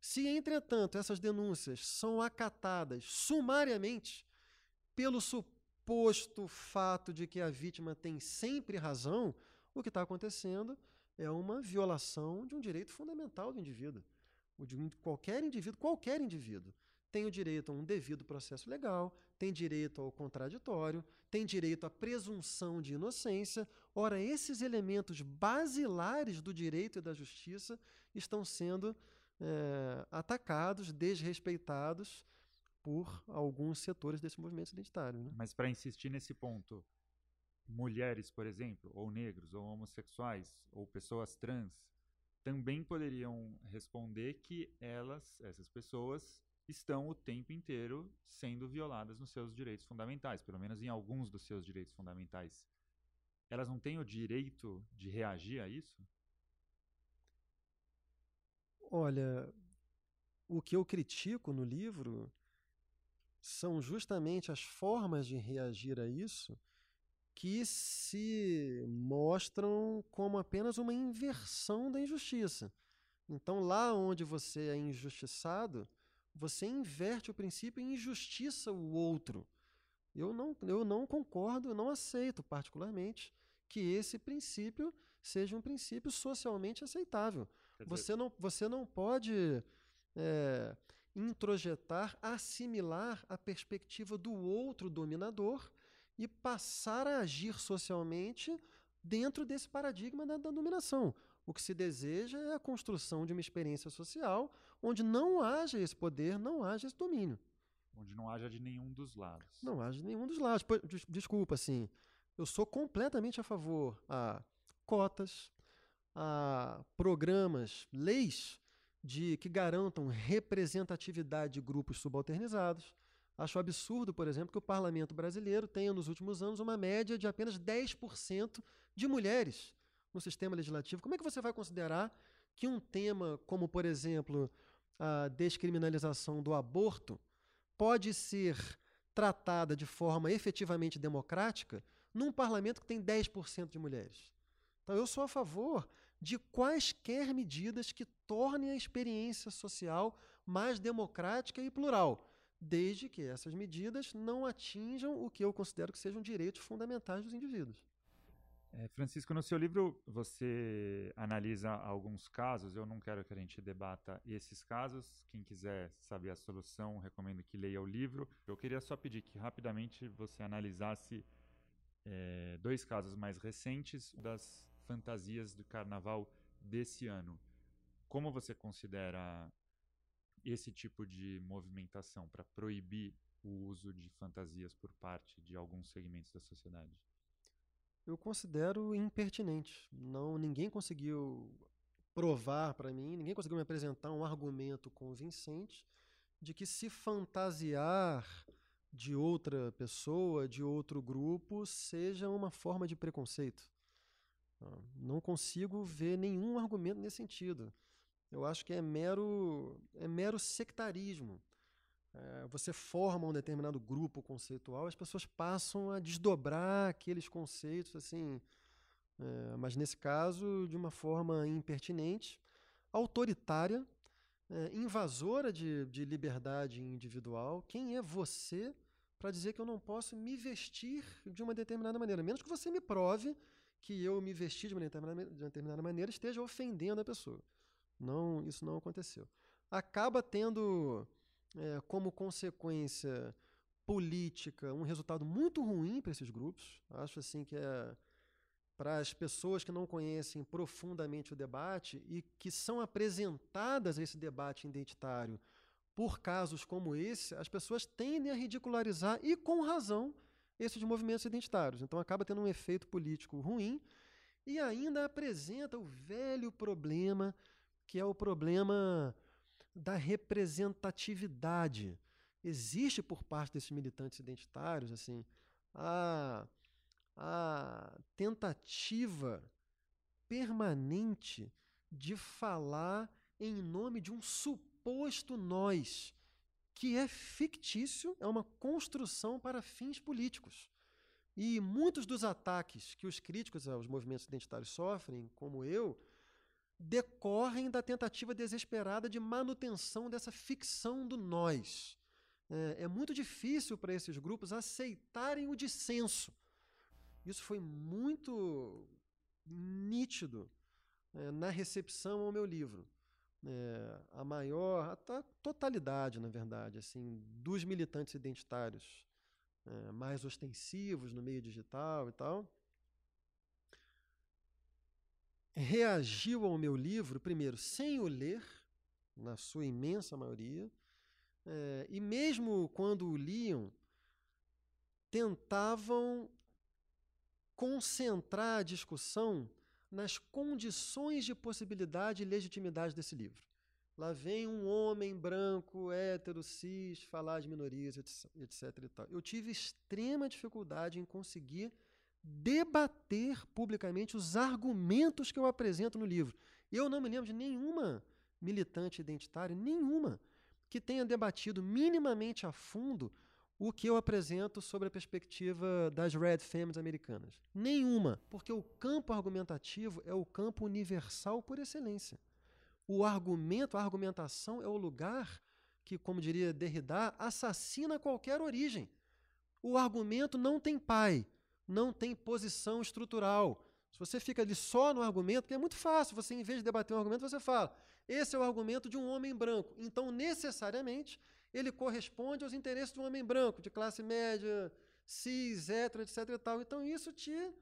se, entretanto, essas denúncias são acatadas sumariamente pelo suposto fato de que a vítima tem sempre razão, o que está acontecendo é uma violação de um direito fundamental do indivíduo, de qualquer indivíduo, qualquer indivíduo tem o direito a um devido processo legal, tem direito ao contraditório, tem direito à presunção de inocência. Ora, esses elementos basilares do direito e da justiça estão sendo é, atacados, desrespeitados por alguns setores desse movimento identitário. Né? Mas para insistir nesse ponto, mulheres, por exemplo, ou negros, ou homossexuais, ou pessoas trans, também poderiam responder que elas, essas pessoas, estão o tempo inteiro sendo violadas nos seus direitos fundamentais, pelo menos em alguns dos seus direitos fundamentais. Elas não têm o direito de reagir a isso? Olha, o que eu critico no livro são justamente as formas de reagir a isso que se mostram como apenas uma inversão da injustiça. Então, lá onde você é injustiçado, você inverte o princípio e injustiça o outro. Eu não, eu não concordo, eu não aceito particularmente que esse princípio seja um princípio socialmente aceitável. Você não, você não pode é, introjetar, assimilar a perspectiva do outro dominador e passar a agir socialmente dentro desse paradigma da, da dominação. O que se deseja é a construção de uma experiência social onde não haja esse poder, não haja esse domínio. Onde não haja de nenhum dos lados. Não haja de nenhum dos lados. Desculpa, assim, eu sou completamente a favor a cotas, a programas, leis de que garantam representatividade de grupos subalternizados. Acho absurdo, por exemplo, que o parlamento brasileiro tenha nos últimos anos uma média de apenas 10% de mulheres no sistema legislativo, como é que você vai considerar que um tema como, por exemplo, a descriminalização do aborto pode ser tratada de forma efetivamente democrática num parlamento que tem 10% de mulheres? Então, eu sou a favor de quaisquer medidas que tornem a experiência social mais democrática e plural, desde que essas medidas não atinjam o que eu considero que sejam direitos fundamentais dos indivíduos. É, Francisco, no seu livro você analisa alguns casos. Eu não quero que a gente debata esses casos. Quem quiser saber a solução, recomendo que leia o livro. Eu queria só pedir que rapidamente você analisasse é, dois casos mais recentes das fantasias do carnaval desse ano. Como você considera esse tipo de movimentação para proibir o uso de fantasias por parte de alguns segmentos da sociedade? Eu considero impertinente. Não, ninguém conseguiu provar para mim, ninguém conseguiu me apresentar um argumento convincente de que se fantasiar de outra pessoa, de outro grupo, seja uma forma de preconceito. Ah, não consigo ver nenhum argumento nesse sentido. Eu acho que é mero, é mero sectarismo. É, você forma um determinado grupo conceitual, as pessoas passam a desdobrar aqueles conceitos, assim, é, mas nesse caso de uma forma impertinente, autoritária, é, invasora de, de liberdade individual. Quem é você para dizer que eu não posso me vestir de uma determinada maneira? Menos que você me prove que eu me vestir de uma determinada, de uma determinada maneira esteja ofendendo a pessoa. Não, isso não aconteceu. Acaba tendo é, como consequência política um resultado muito ruim para esses grupos. Acho assim que é para as pessoas que não conhecem profundamente o debate e que são apresentadas a esse debate identitário por casos como esse, as pessoas tendem a ridicularizar e com razão esses movimentos identitários. Então acaba tendo um efeito político ruim e ainda apresenta o velho problema que é o problema da representatividade. Existe por parte desses militantes identitários assim a, a tentativa permanente de falar em nome de um suposto nós, que é fictício, é uma construção para fins políticos. E muitos dos ataques que os críticos aos movimentos identitários sofrem, como eu, decorrem da tentativa desesperada de manutenção dessa ficção do nós. É, é muito difícil para esses grupos aceitarem o dissenso. Isso foi muito nítido é, na recepção ao meu livro. É, a maior, a totalidade, na verdade, assim, dos militantes identitários é, mais ostensivos no meio digital e tal, reagiu ao meu livro, primeiro, sem o ler, na sua imensa maioria, é, e mesmo quando o liam, tentavam concentrar a discussão nas condições de possibilidade e legitimidade desse livro. Lá vem um homem branco, hétero, cis, falar de minorias, etc. E tal. Eu tive extrema dificuldade em conseguir debater publicamente os argumentos que eu apresento no livro. Eu não me lembro de nenhuma militante identitária, nenhuma, que tenha debatido minimamente a fundo o que eu apresento sobre a perspectiva das Red Femmes americanas. Nenhuma, porque o campo argumentativo é o campo universal por excelência. O argumento, a argumentação é o lugar que, como diria Derrida, assassina qualquer origem. O argumento não tem pai, não tem posição estrutural. Se você fica ali só no argumento, que é muito fácil, você em vez de debater um argumento, você fala: esse é o argumento de um homem branco. Então, necessariamente, ele corresponde aos interesses de um homem branco, de classe média, cis, etc. E tal. Então, isso te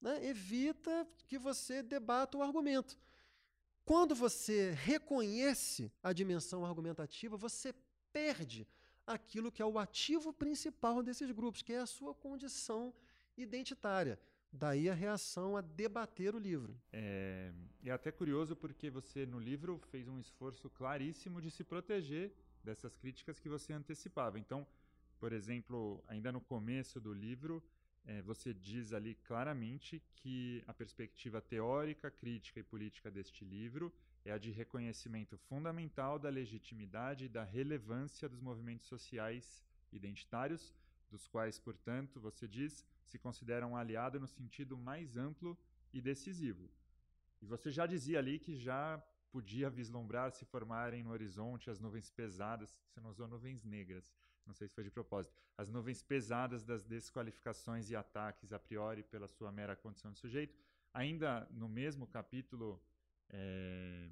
né, evita que você debata o argumento. Quando você reconhece a dimensão argumentativa, você perde aquilo que é o ativo principal desses grupos, que é a sua condição identitária. Daí a reação a debater o livro. É, é até curioso porque você, no livro, fez um esforço claríssimo de se proteger dessas críticas que você antecipava. Então, por exemplo, ainda no começo do livro, é, você diz ali claramente que a perspectiva teórica, crítica e política deste livro é a de reconhecimento fundamental da legitimidade e da relevância dos movimentos sociais identitários, dos quais, portanto, você diz, se considera um aliado no sentido mais amplo e decisivo. E você já dizia ali que já podia vislumbrar se formarem no horizonte as nuvens pesadas, você não usou nuvens negras, não sei se foi de propósito, as nuvens pesadas das desqualificações e ataques a priori pela sua mera condição de sujeito. Ainda no mesmo capítulo, é,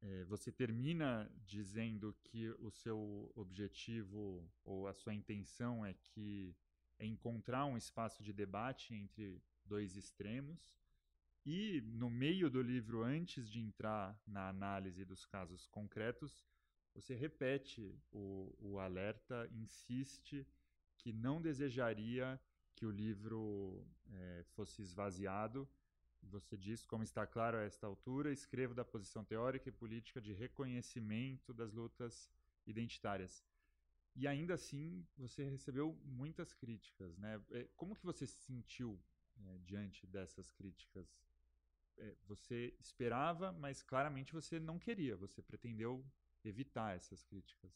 é, você termina dizendo que o seu objetivo ou a sua intenção é que é encontrar um espaço de debate entre dois extremos. E no meio do livro, antes de entrar na análise dos casos concretos, você repete o, o alerta, insiste que não desejaria que o livro é, fosse esvaziado. Você diz, como está claro a esta altura, escrevo da posição teórica e política de reconhecimento das lutas identitárias. E ainda assim, você recebeu muitas críticas, né? É, como que você se sentiu é, diante dessas críticas? É, você esperava, mas claramente você não queria. Você pretendeu evitar essas críticas.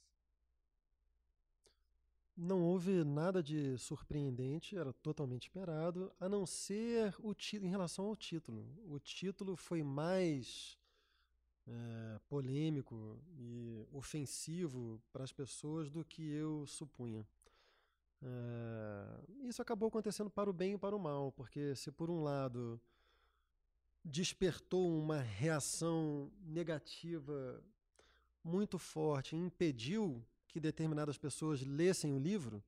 Não houve nada de surpreendente, era totalmente esperado, a não ser o em relação ao título. O título foi mais é, polêmico e ofensivo para as pessoas do que eu supunha. É, isso acabou acontecendo para o bem e para o mal, porque se por um lado despertou uma reação negativa muito forte, impediu que determinadas pessoas lessem o livro,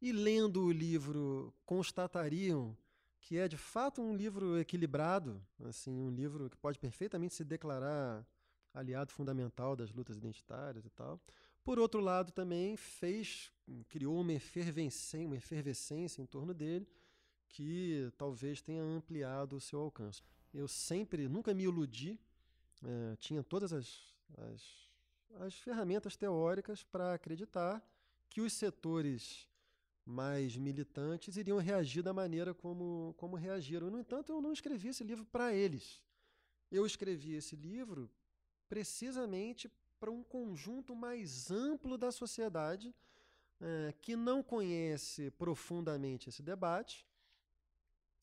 e lendo o livro constatariam que é de fato um livro equilibrado, assim, um livro que pode perfeitamente se declarar aliado fundamental das lutas identitárias e tal. Por outro lado, também fez, criou uma efervescência, uma efervescência em torno dele que talvez tenha ampliado o seu alcance. Eu sempre, nunca me iludi, é, tinha todas as, as, as ferramentas teóricas para acreditar que os setores mais militantes iriam reagir da maneira como, como reagiram. No entanto, eu não escrevi esse livro para eles. Eu escrevi esse livro precisamente para um conjunto mais amplo da sociedade é, que não conhece profundamente esse debate,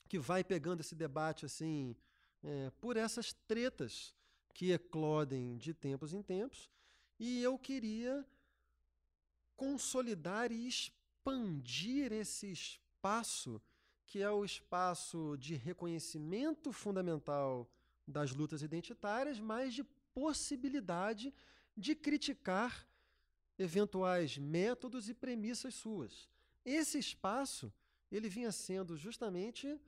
que vai pegando esse debate assim é, por essas tretas que eclodem de tempos em tempos, e eu queria consolidar e expandir esse espaço que é o espaço de reconhecimento fundamental das lutas identitárias, mas de possibilidade de criticar eventuais métodos e premissas suas. Esse espaço ele vinha sendo justamente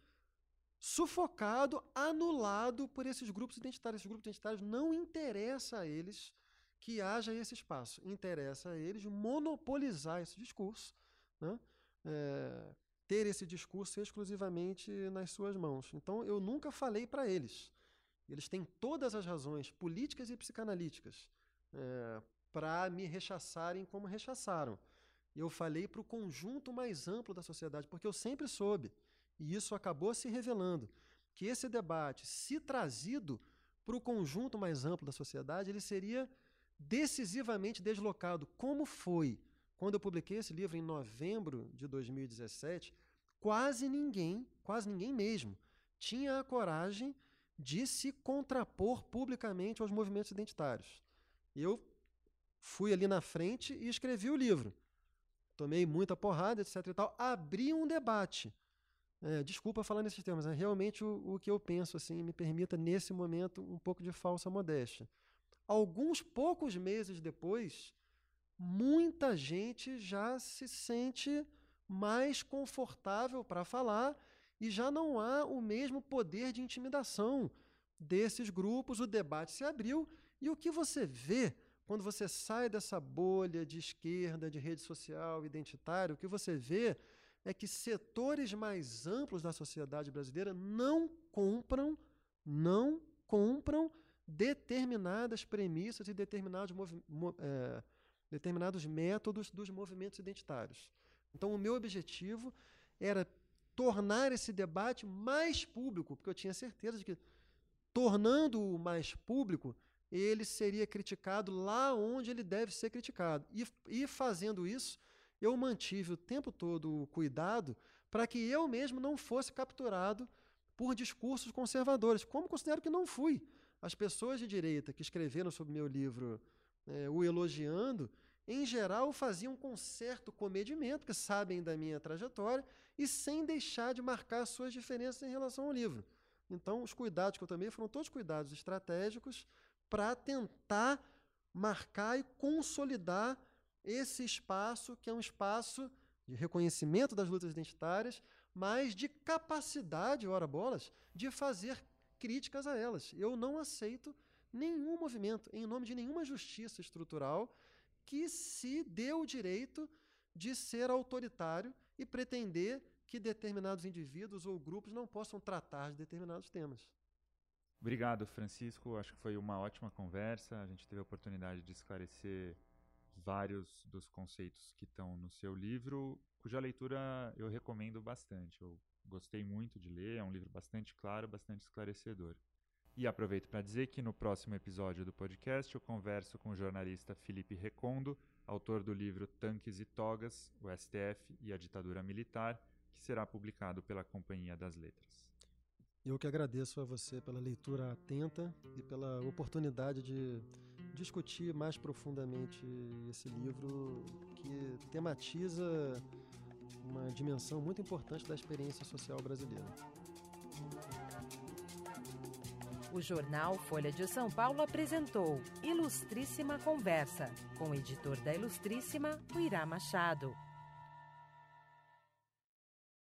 sufocado, anulado por esses grupos identitários. Esses grupos identitários não interessa a eles que haja esse espaço. Interessa a eles monopolizar esse discurso, né? é, ter esse discurso exclusivamente nas suas mãos. Então eu nunca falei para eles eles têm todas as razões políticas e psicanalíticas é, para me rechaçarem como rechaçaram. Eu falei para o conjunto mais amplo da sociedade, porque eu sempre soube, e isso acabou se revelando, que esse debate, se trazido para o conjunto mais amplo da sociedade, ele seria decisivamente deslocado, como foi quando eu publiquei esse livro em novembro de 2017. Quase ninguém, quase ninguém mesmo, tinha a coragem de se contrapor publicamente aos movimentos identitários. Eu fui ali na frente e escrevi o livro. Tomei muita porrada, etc. e tal. Abri um debate. É, desculpa falar nesses termos, é realmente o, o que eu penso, assim, me permita nesse momento um pouco de falsa modéstia. Alguns poucos meses depois, muita gente já se sente mais confortável para falar e já não há o mesmo poder de intimidação desses grupos. O debate se abriu e o que você vê quando você sai dessa bolha de esquerda, de rede social, identitária, o que você vê é que setores mais amplos da sociedade brasileira não compram, não compram determinadas premissas e determinados, é, determinados métodos dos movimentos identitários. Então, o meu objetivo era tornar esse debate mais público, porque eu tinha certeza de que, tornando-o mais público, ele seria criticado lá onde ele deve ser criticado. E, e fazendo isso, eu mantive o tempo todo o cuidado para que eu mesmo não fosse capturado por discursos conservadores, como considero que não fui. As pessoas de direita que escreveram sobre meu livro é, o elogiando, em geral, faziam com certo comedimento, que sabem da minha trajetória, e sem deixar de marcar suas diferenças em relação ao livro. Então, os cuidados que eu tomei foram todos cuidados estratégicos para tentar marcar e consolidar esse espaço, que é um espaço de reconhecimento das lutas identitárias, mas de capacidade, ora bolas, de fazer críticas a elas. Eu não aceito nenhum movimento, em nome de nenhuma justiça estrutural, que se dê o direito de ser autoritário e pretender que determinados indivíduos ou grupos não possam tratar de determinados temas. Obrigado, Francisco. Acho que foi uma ótima conversa. A gente teve a oportunidade de esclarecer vários dos conceitos que estão no seu livro, cuja leitura eu recomendo bastante. Eu gostei muito de ler, é um livro bastante claro, bastante esclarecedor. E aproveito para dizer que no próximo episódio do podcast eu converso com o jornalista Felipe Recondo, autor do livro Tanques e Togas, o STF e a Ditadura Militar, que será publicado pela Companhia das Letras. Eu que agradeço a você pela leitura atenta e pela oportunidade de discutir mais profundamente esse livro que tematiza uma dimensão muito importante da experiência social brasileira. O jornal Folha de São Paulo apresentou Ilustríssima Conversa, com o editor da Ilustríssima, o Irá Machado.